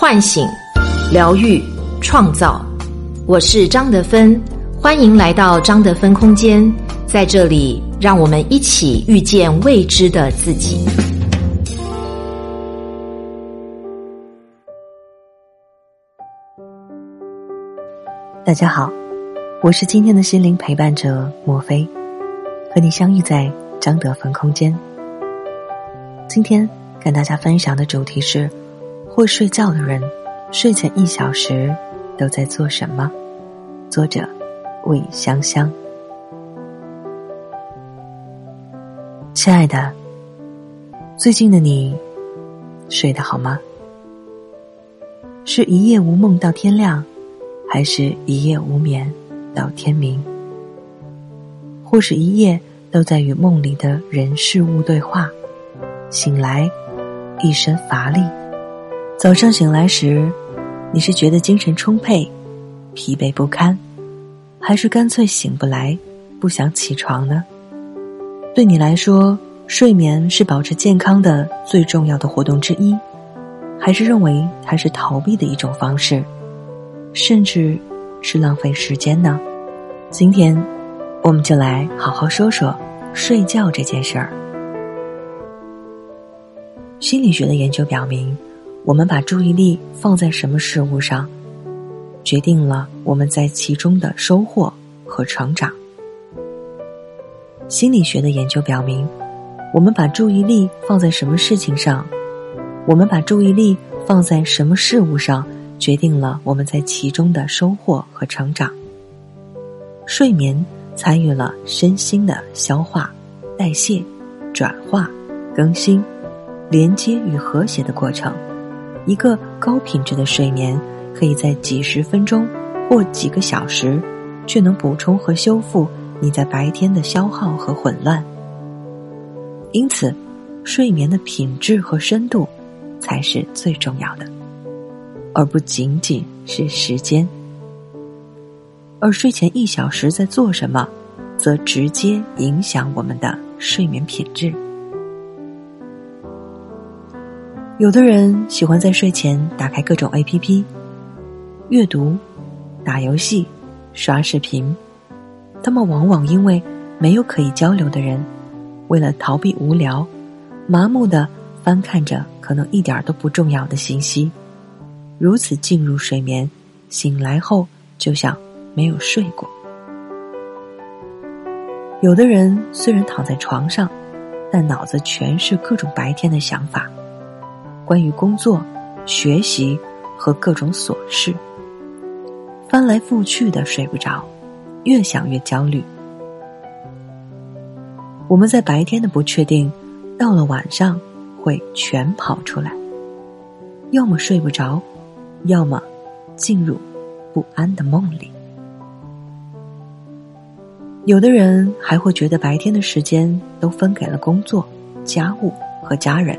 唤醒、疗愈、创造。我是张德芬，欢迎来到张德芬空间，在这里，让我们一起遇见未知的自己。大家好，我是今天的心灵陪伴者莫菲，和你相遇在张德芬空间。今天跟大家分享的主题是。会睡觉的人，睡前一小时都在做什么？作者：魏香香。亲爱的，最近的你睡得好吗？是一夜无梦到天亮，还是一夜无眠到天明？或是一夜都在与梦里的人事物对话，醒来一身乏力？早上醒来时，你是觉得精神充沛、疲惫不堪，还是干脆醒不来、不想起床呢？对你来说，睡眠是保持健康的最重要的活动之一，还是认为它是逃避的一种方式，甚至是浪费时间呢？今天，我们就来好好说说睡觉这件事儿。心理学的研究表明。我们把注意力放在什么事物上，决定了我们在其中的收获和成长。心理学的研究表明，我们把注意力放在什么事情上，我们把注意力放在什么事物上，决定了我们在其中的收获和成长。睡眠参与了身心的消化、代谢、转化、更新、连接与和谐的过程。一个高品质的睡眠，可以在几十分钟或几个小时，却能补充和修复你在白天的消耗和混乱。因此，睡眠的品质和深度才是最重要的，而不仅仅是时间。而睡前一小时在做什么，则直接影响我们的睡眠品质。有的人喜欢在睡前打开各种 A P P，阅读、打游戏、刷视频。他们往往因为没有可以交流的人，为了逃避无聊，麻木的翻看着可能一点都不重要的信息，如此进入睡眠，醒来后就像没有睡过。有的人虽然躺在床上，但脑子全是各种白天的想法。关于工作、学习和各种琐事，翻来覆去的睡不着，越想越焦虑。我们在白天的不确定，到了晚上会全跑出来，要么睡不着，要么进入不安的梦里。有的人还会觉得白天的时间都分给了工作、家务和家人。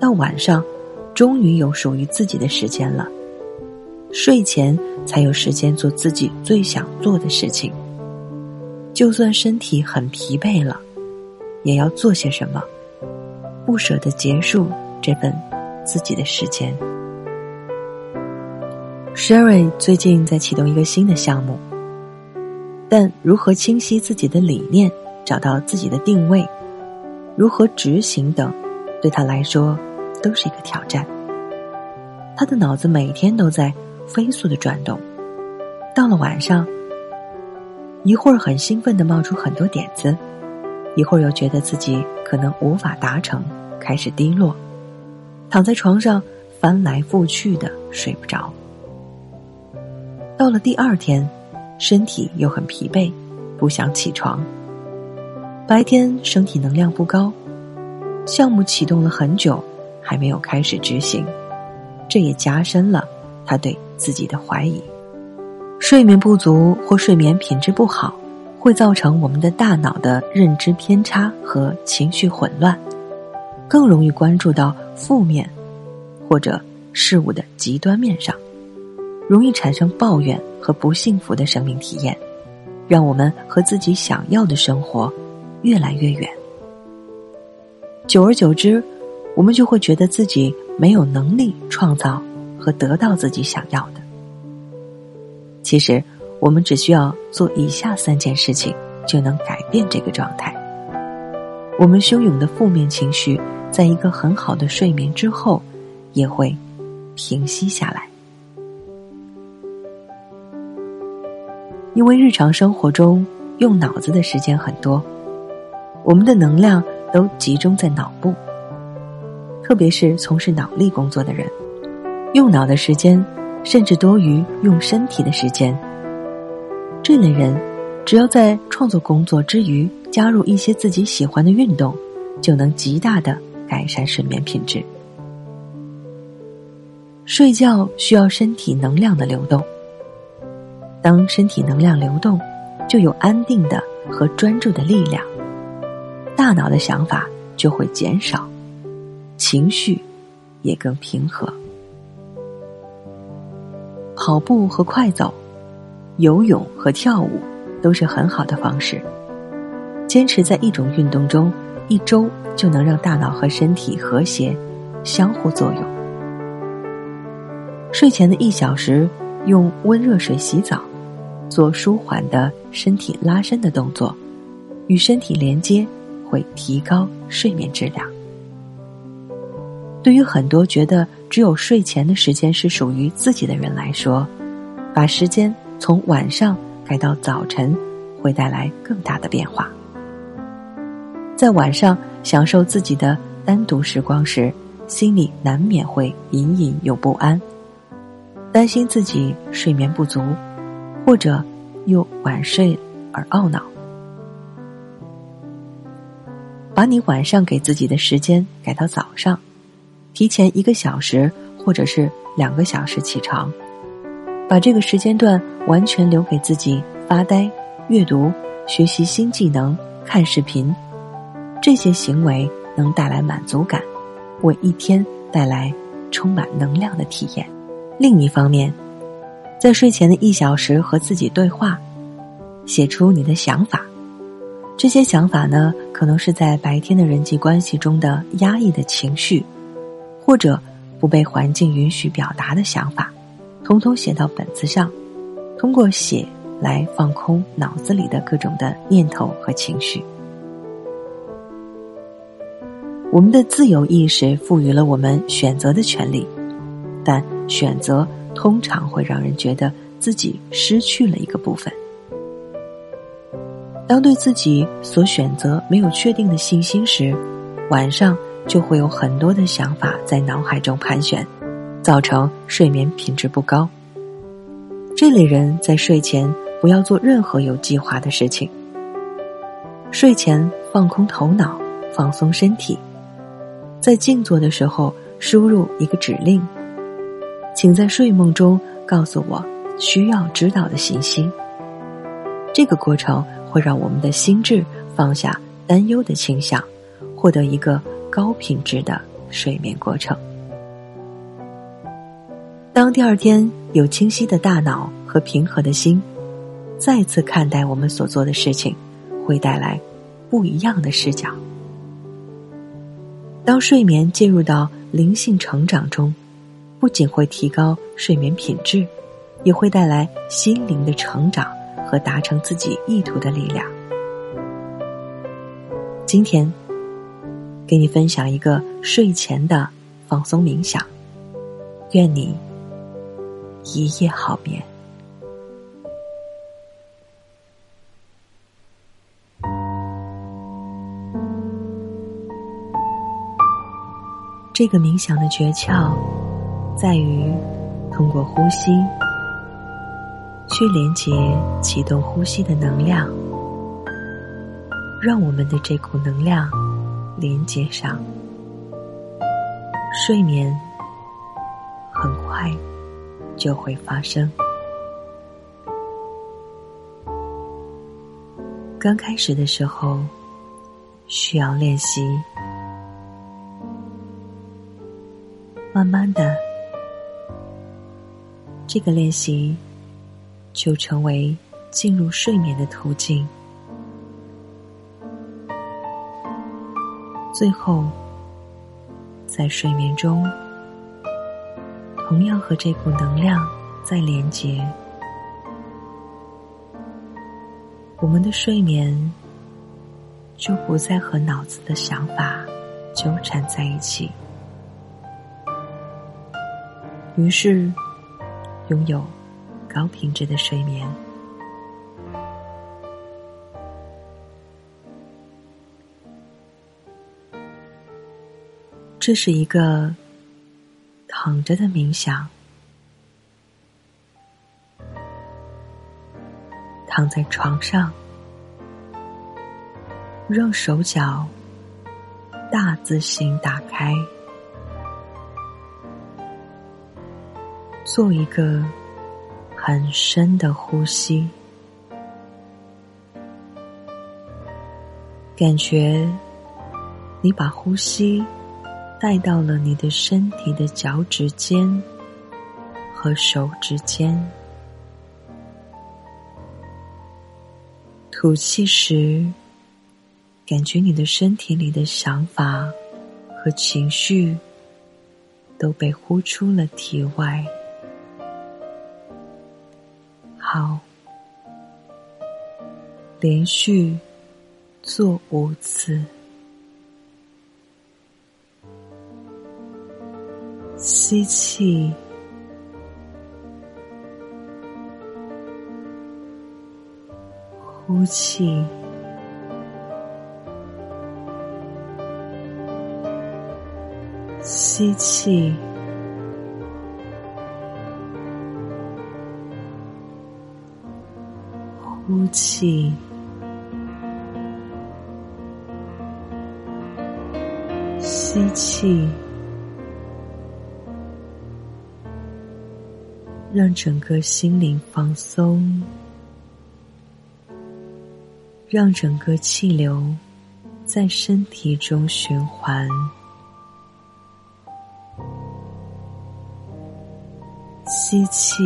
到晚上，终于有属于自己的时间了。睡前才有时间做自己最想做的事情。就算身体很疲惫了，也要做些什么，不舍得结束这份自己的时间。Sherry 最近在启动一个新的项目，但如何清晰自己的理念，找到自己的定位，如何执行等，对他来说。都是一个挑战。他的脑子每天都在飞速的转动，到了晚上，一会儿很兴奋的冒出很多点子，一会儿又觉得自己可能无法达成，开始低落，躺在床上翻来覆去的睡不着。到了第二天，身体又很疲惫，不想起床。白天身体能量不高，项目启动了很久。还没有开始执行，这也加深了他对自己的怀疑。睡眠不足或睡眠品质不好，会造成我们的大脑的认知偏差和情绪混乱，更容易关注到负面或者事物的极端面上，容易产生抱怨和不幸福的生命体验，让我们和自己想要的生活越来越远。久而久之。我们就会觉得自己没有能力创造和得到自己想要的。其实，我们只需要做以下三件事情，就能改变这个状态。我们汹涌的负面情绪，在一个很好的睡眠之后，也会平息下来。因为日常生活中用脑子的时间很多，我们的能量都集中在脑部，特别是从事脑力工作的人，用脑的时间甚至多于用身体的时间。这类人，只要在创作工作之余加入一些自己喜欢的运动，就能极大的改善睡眠品质。睡觉需要身体能量的流动。当身体能量流动，就有安定的和专注的力量，大脑的想法就会减少，情绪也更平和。跑步和快走，游泳和跳舞都是很好的方式。坚持在一种运动中一周，就能让大脑和身体和谐，相互作用。睡前的一小时，用温热水洗澡。做舒缓的身体拉伸的动作，与身体连接会提高睡眠质量。对于很多觉得只有睡前的时间是属于自己的人来说，把时间从晚上改到早晨，会带来更大的变化。在晚上享受自己的单独时光时，心里难免会隐隐有不安，担心自己睡眠不足。或者又晚睡而懊恼，把你晚上给自己的时间改到早上，提前一个小时或者是两个小时起床，把这个时间段完全留给自己发呆、阅读、学习新技能、看视频，这些行为能带来满足感，为一天带来充满能量的体验。另一方面。在睡前的一小时和自己对话，写出你的想法。这些想法呢，可能是在白天的人际关系中的压抑的情绪，或者不被环境允许表达的想法，统统写到本子上，通过写来放空脑子里的各种的念头和情绪。我们的自由意识赋予了我们选择的权利，但选择。通常会让人觉得自己失去了一个部分。当对自己所选择没有确定的信心时，晚上就会有很多的想法在脑海中盘旋，造成睡眠品质不高。这类人在睡前不要做任何有计划的事情。睡前放空头脑，放松身体，在静坐的时候输入一个指令。请在睡梦中告诉我需要知道的信息。这个过程会让我们的心智放下担忧的倾向，获得一个高品质的睡眠过程。当第二天有清晰的大脑和平和的心，再次看待我们所做的事情，会带来不一样的视角。当睡眠进入到灵性成长中。不仅会提高睡眠品质，也会带来心灵的成长和达成自己意图的力量。今天，给你分享一个睡前的放松冥想，愿你一夜好眠。这个冥想的诀窍。在于通过呼吸去连接、启动呼吸的能量，让我们的这股能量连接上，睡眠很快就会发生。刚开始的时候需要练习，慢慢的。这个练习就成为进入睡眠的途径，最后在睡眠中同样和这股能量在连接。我们的睡眠就不再和脑子的想法纠缠在一起，于是拥有高品质的睡眠。这是一个躺着的冥想，躺在床上，让手脚大字形打开，做一个很深的呼吸，感觉你把呼吸。带到了你的身体的脚趾间和手指间，吐气时，感觉你的身体里的想法和情绪都被呼出了体外。好，连续做五次。吸气，呼气，吸气，呼气，吸气。让整个心灵放松，让整个气流在身体中循环。吸气，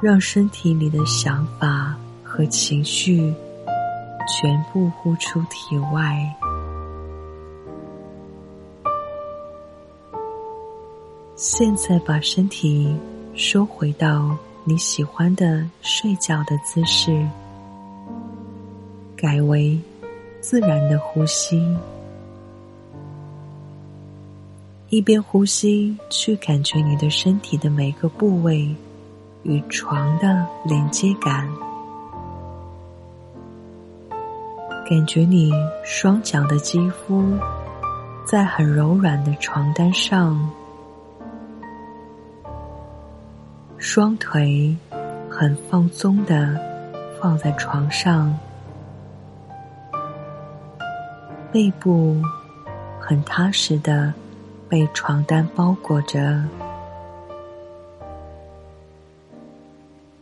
让身体里的想法和情绪全部呼出体外。现在把身体收回到你喜欢的睡觉的姿势，改为自然的呼吸，一边呼吸去感觉你的身体的每个部位与床的连接感，感觉你双脚的肌肤在很柔软的床单上。双腿很放松的放在床上，背部很踏实的被床单包裹着，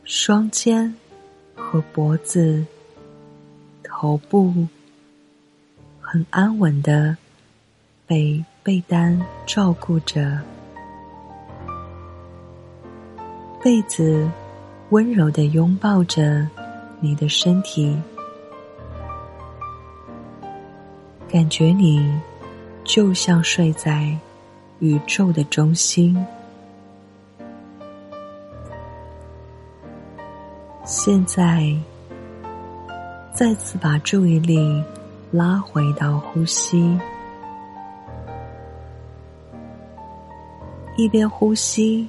双肩和脖子、头部很安稳的被被单照顾着。被子温柔的拥抱着你的身体，感觉你就像睡在宇宙的中心。现在，再次把注意力拉回到呼吸，一边呼吸。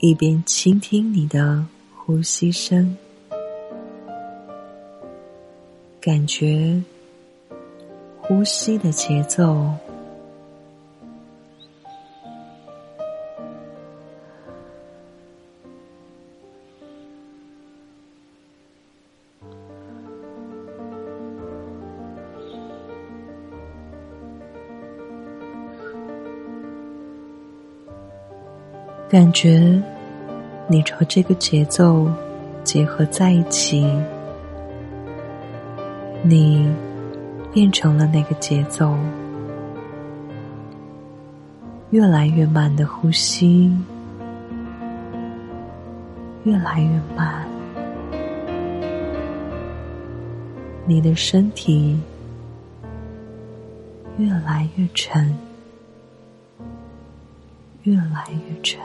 一边倾听你的呼吸声，感觉呼吸的节奏。感觉你和这个节奏结合在一起，你变成了那个节奏，越来越慢的呼吸，越来越慢，你的身体越来越沉，越来越沉。